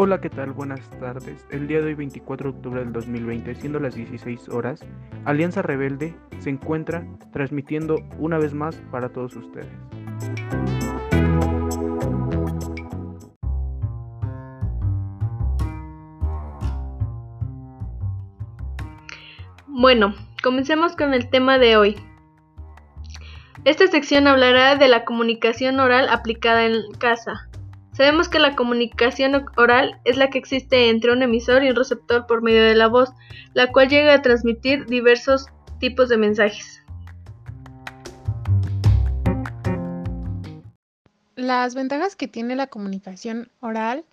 Hola, ¿qué tal? Buenas tardes. El día de hoy, 24 de octubre del 2020, siendo las 16 horas, Alianza Rebelde se encuentra transmitiendo una vez más para todos ustedes. Bueno, comencemos con el tema de hoy. Esta sección hablará de la comunicación oral aplicada en casa. Sabemos que la comunicación oral es la que existe entre un emisor y un receptor por medio de la voz, la cual llega a transmitir diversos tipos de mensajes. Las ventajas que tiene la comunicación oral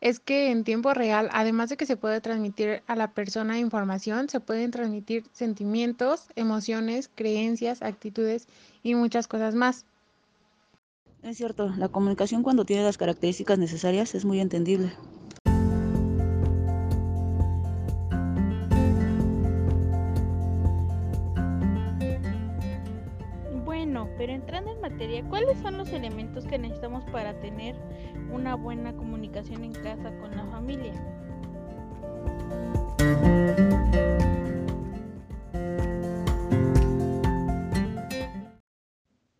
es que en tiempo real, además de que se puede transmitir a la persona información, se pueden transmitir sentimientos, emociones, creencias, actitudes y muchas cosas más. Es cierto, la comunicación cuando tiene las características necesarias es muy entendible. Bueno, pero entrando en materia, ¿cuáles son los elementos que necesitamos para tener una buena comunicación en casa con la familia?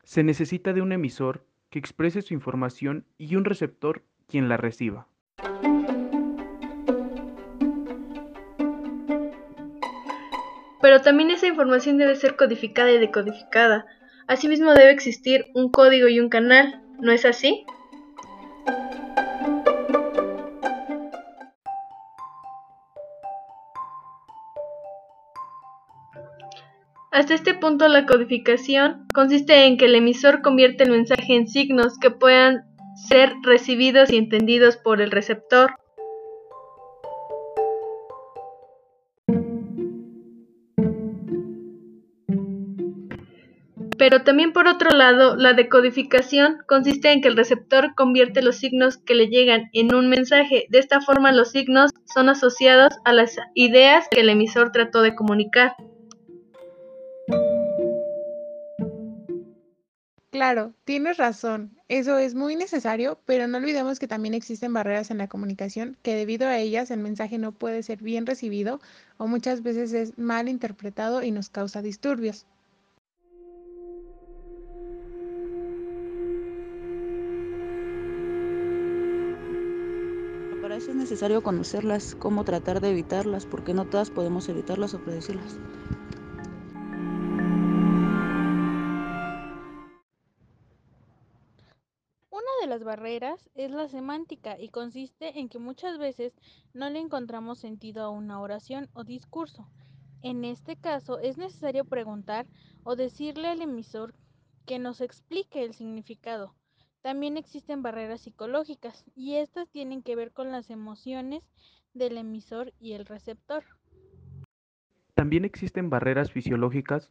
Se necesita de un emisor que exprese su información y un receptor quien la reciba. Pero también esa información debe ser codificada y decodificada. Asimismo debe existir un código y un canal, ¿no es así? Hasta este punto la codificación consiste en que el emisor convierte el mensaje en signos que puedan ser recibidos y entendidos por el receptor. Pero también por otro lado, la decodificación consiste en que el receptor convierte los signos que le llegan en un mensaje. De esta forma los signos son asociados a las ideas que el emisor trató de comunicar. Claro, tienes razón, eso es muy necesario, pero no olvidemos que también existen barreras en la comunicación que debido a ellas el mensaje no puede ser bien recibido o muchas veces es mal interpretado y nos causa disturbios. Para eso es necesario conocerlas, cómo tratar de evitarlas, porque no todas podemos evitarlas o predecirlas. Las barreras es la semántica y consiste en que muchas veces no le encontramos sentido a una oración o discurso. En este caso es necesario preguntar o decirle al emisor que nos explique el significado. También existen barreras psicológicas y estas tienen que ver con las emociones del emisor y el receptor. También existen barreras fisiológicas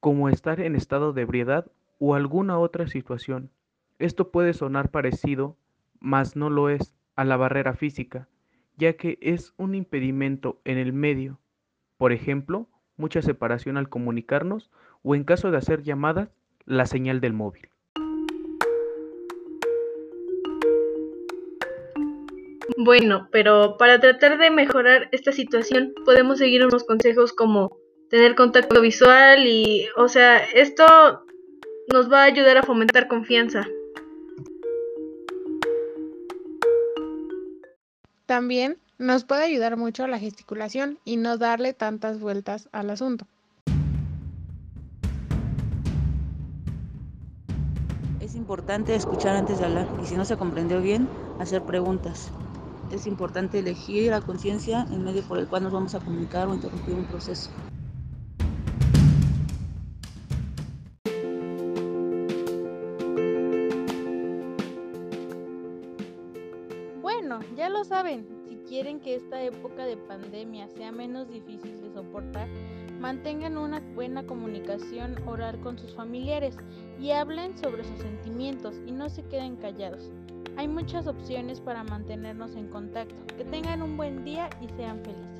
como estar en estado de ebriedad o alguna otra situación esto puede sonar parecido, mas no lo es, a la barrera física, ya que es un impedimento en el medio, por ejemplo, mucha separación al comunicarnos o en caso de hacer llamadas, la señal del móvil. Bueno, pero para tratar de mejorar esta situación podemos seguir unos consejos como tener contacto visual y, o sea, esto nos va a ayudar a fomentar confianza. También nos puede ayudar mucho la gesticulación y no darle tantas vueltas al asunto. Es importante escuchar antes de hablar y si no se comprendió bien, hacer preguntas. Es importante elegir a conciencia el medio por el cual nos vamos a comunicar o interrumpir un proceso. Ya lo saben, si quieren que esta época de pandemia sea menos difícil de soportar, mantengan una buena comunicación oral con sus familiares y hablen sobre sus sentimientos y no se queden callados. Hay muchas opciones para mantenernos en contacto. Que tengan un buen día y sean felices.